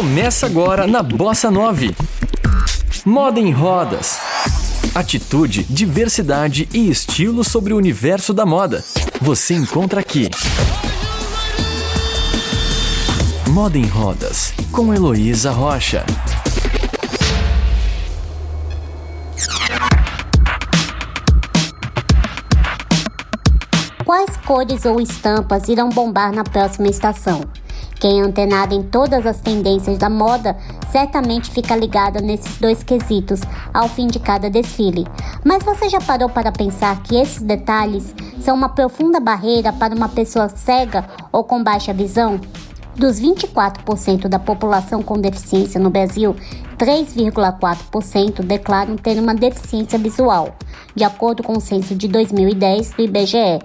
Começa agora na Bossa 9. Moda em rodas. Atitude, diversidade e estilo sobre o universo da moda. Você encontra aqui. Moda em Rodas, com Heloísa Rocha. Quais cores ou estampas irão bombar na próxima estação? Quem é antenado em todas as tendências da moda certamente fica ligada nesses dois quesitos ao fim de cada desfile. Mas você já parou para pensar que esses detalhes são uma profunda barreira para uma pessoa cega ou com baixa visão? Dos 24% da população com deficiência no Brasil, 3,4% declaram ter uma deficiência visual, de acordo com o censo de 2010 do IBGE.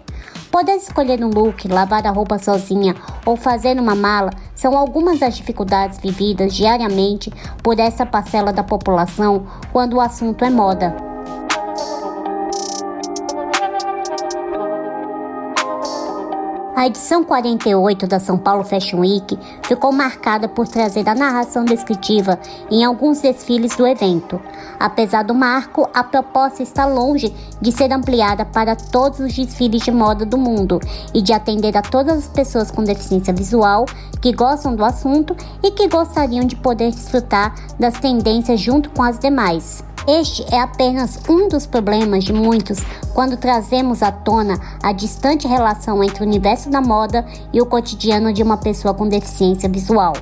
Poder escolher um look, lavar a roupa sozinha ou fazer uma mala são algumas das dificuldades vividas diariamente por essa parcela da população quando o assunto é moda. A edição 48 da São Paulo Fashion Week ficou marcada por trazer a narração descritiva em alguns desfiles do evento. Apesar do marco, a proposta está longe de ser ampliada para todos os desfiles de moda do mundo e de atender a todas as pessoas com deficiência visual que gostam do assunto e que gostariam de poder desfrutar das tendências junto com as demais. Este é apenas um dos problemas de muitos quando trazemos à tona a distante relação entre o universo da moda e o cotidiano de uma pessoa com deficiência visual.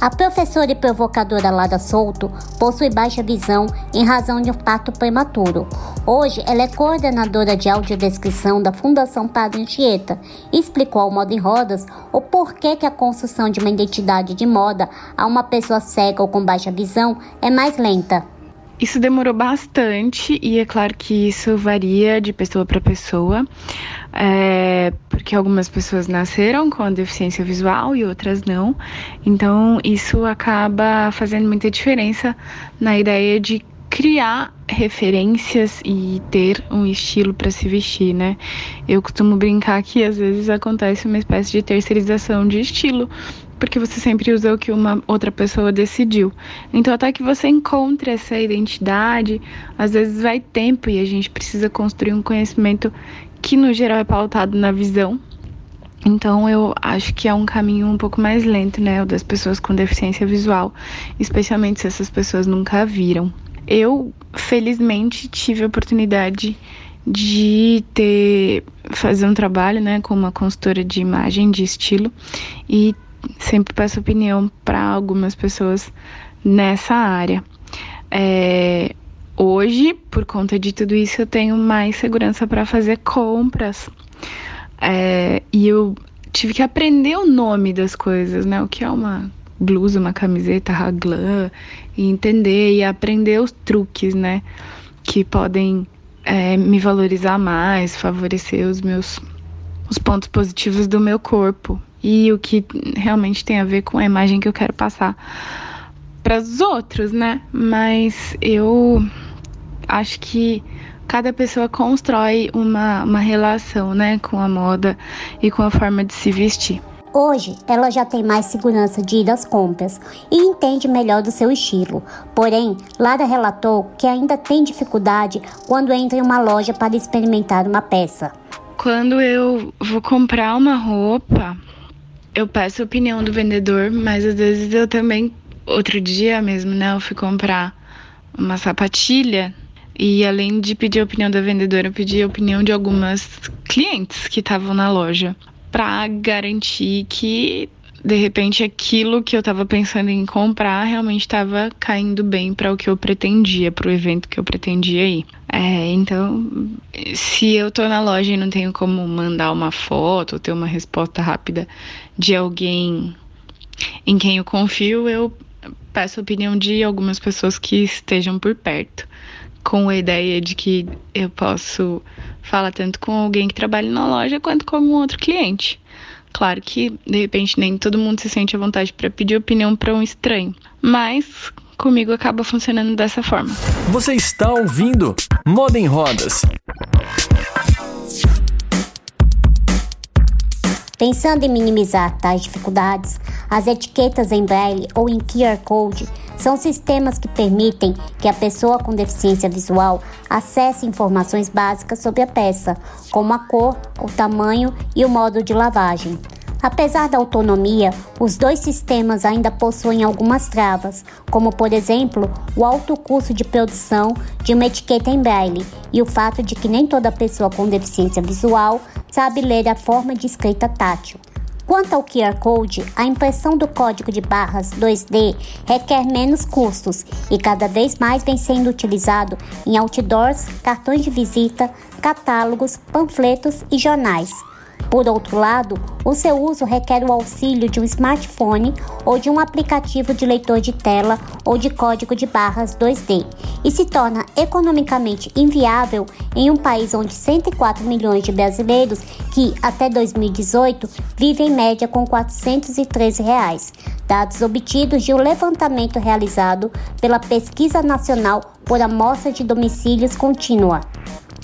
A professora e provocadora Lara Souto possui baixa visão em razão de um parto prematuro. Hoje, ela é coordenadora de audiodescrição da Fundação Padre Anchieta e explicou ao Moda em Rodas o porquê que a construção de uma identidade de moda a uma pessoa cega ou com baixa visão é mais lenta. Isso demorou bastante e é claro que isso varia de pessoa para pessoa, é, porque algumas pessoas nasceram com deficiência visual e outras não. Então isso acaba fazendo muita diferença na ideia de criar referências e ter um estilo para se vestir, né? Eu costumo brincar que às vezes acontece uma espécie de terceirização de estilo, porque você sempre usa o que uma outra pessoa decidiu. Então, até que você encontre essa identidade, às vezes vai tempo e a gente precisa construir um conhecimento que, no geral, é pautado na visão. Então, eu acho que é um caminho um pouco mais lento, né? O das pessoas com deficiência visual, especialmente se essas pessoas nunca viram. Eu, felizmente, tive a oportunidade de ter fazer um trabalho, né, com uma consultora de imagem de estilo e sempre peço opinião para algumas pessoas nessa área. É, hoje, por conta de tudo isso, eu tenho mais segurança para fazer compras. É, e eu tive que aprender o nome das coisas, né? O que é uma blusa, uma camiseta, raglan, e entender e aprender os truques, né? Que podem é, me valorizar mais, favorecer os meus os pontos positivos do meu corpo e o que realmente tem a ver com a imagem que eu quero passar para os outros, né? Mas eu acho que cada pessoa constrói uma, uma relação, né, com a moda e com a forma de se vestir. Hoje, ela já tem mais segurança de ir às compras e entende melhor do seu estilo. Porém, Lara relatou que ainda tem dificuldade quando entra em uma loja para experimentar uma peça. Quando eu vou comprar uma roupa, eu peço a opinião do vendedor, mas às vezes eu também, outro dia mesmo, né, eu fui comprar uma sapatilha e além de pedir a opinião da vendedora, eu pedi a opinião de algumas clientes que estavam na loja para garantir que de repente aquilo que eu estava pensando em comprar realmente estava caindo bem para o que eu pretendia, para o evento que eu pretendia ir. É, então, se eu tô na loja e não tenho como mandar uma foto ou ter uma resposta rápida de alguém em quem eu confio, eu peço a opinião de algumas pessoas que estejam por perto, com a ideia de que eu posso falar tanto com alguém que trabalha na loja quanto com um outro cliente. Claro que, de repente, nem todo mundo se sente à vontade para pedir opinião para um estranho, mas comigo acaba funcionando dessa forma. Você está ouvindo Moda em Rodas. Pensando em minimizar tais dificuldades, as etiquetas em braille ou em QR Code são sistemas que permitem que a pessoa com deficiência visual acesse informações básicas sobre a peça, como a cor, o tamanho e o modo de lavagem. Apesar da autonomia, os dois sistemas ainda possuem algumas travas, como por exemplo o alto custo de produção de uma etiqueta em braille e o fato de que nem toda pessoa com deficiência visual sabe ler a forma de escrita tátil. Quanto ao QR Code, a impressão do código de barras 2D requer menos custos e cada vez mais vem sendo utilizado em outdoors, cartões de visita, catálogos, panfletos e jornais. Por outro lado, o seu uso requer o auxílio de um smartphone ou de um aplicativo de leitor de tela ou de código de barras 2D e se torna economicamente inviável em um país onde 104 milhões de brasileiros que, até 2018, vivem em média com 413 reais, dados obtidos de um levantamento realizado pela Pesquisa Nacional por Amostra de Domicílios Contínua.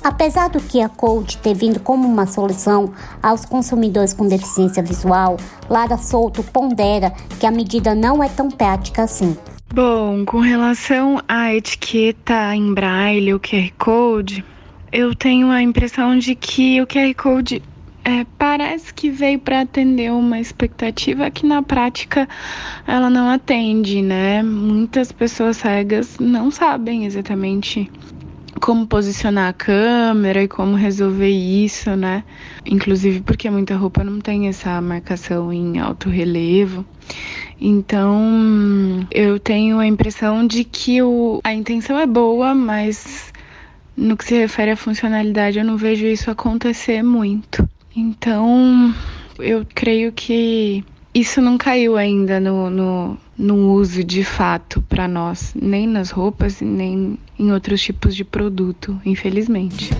Apesar do QR Code ter vindo como uma solução aos consumidores com deficiência visual, Lara Souto pondera que a medida não é tão prática assim. Bom, com relação à etiqueta em braille, o QR Code, eu tenho a impressão de que o QR Code é, parece que veio para atender uma expectativa que na prática ela não atende, né? Muitas pessoas cegas não sabem exatamente como posicionar a câmera e como resolver isso, né? Inclusive porque muita roupa não tem essa marcação em alto relevo. Então, eu tenho a impressão de que o, a intenção é boa, mas no que se refere à funcionalidade, eu não vejo isso acontecer muito. Então, eu creio que isso não caiu ainda no, no, no uso de fato para nós, nem nas roupas, nem em outros tipos de produto, infelizmente.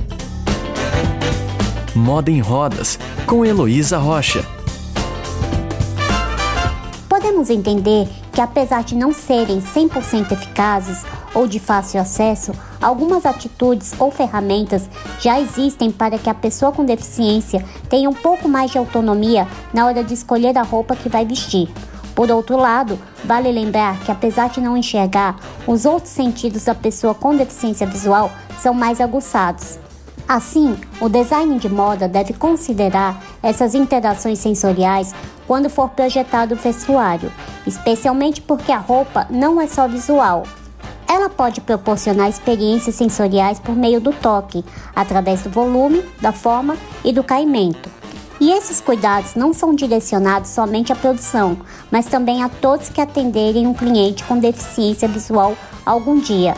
Moda em Rodas, com Heloísa Rocha. Podemos entender que, apesar de não serem 100% eficazes ou de fácil acesso, algumas atitudes ou ferramentas já existem para que a pessoa com deficiência tenha um pouco mais de autonomia na hora de escolher a roupa que vai vestir. Por outro lado, vale lembrar que, apesar de não enxergar, os outros sentidos da pessoa com deficiência visual são mais aguçados. Assim, o design de moda deve considerar essas interações sensoriais quando for projetado o vestuário, especialmente porque a roupa não é só visual. Ela pode proporcionar experiências sensoriais por meio do toque, através do volume, da forma e do caimento. E esses cuidados não são direcionados somente à produção, mas também a todos que atenderem um cliente com deficiência visual algum dia.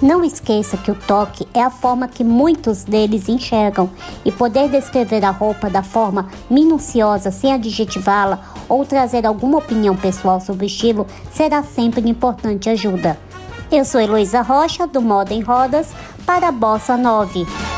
Não esqueça que o toque é a forma que muitos deles enxergam e poder descrever a roupa da forma minuciosa sem adjetivá-la ou trazer alguma opinião pessoal sobre o estilo será sempre de importante ajuda. Eu sou Heloísa Rocha, do Moda em Rodas, para a Bossa 9.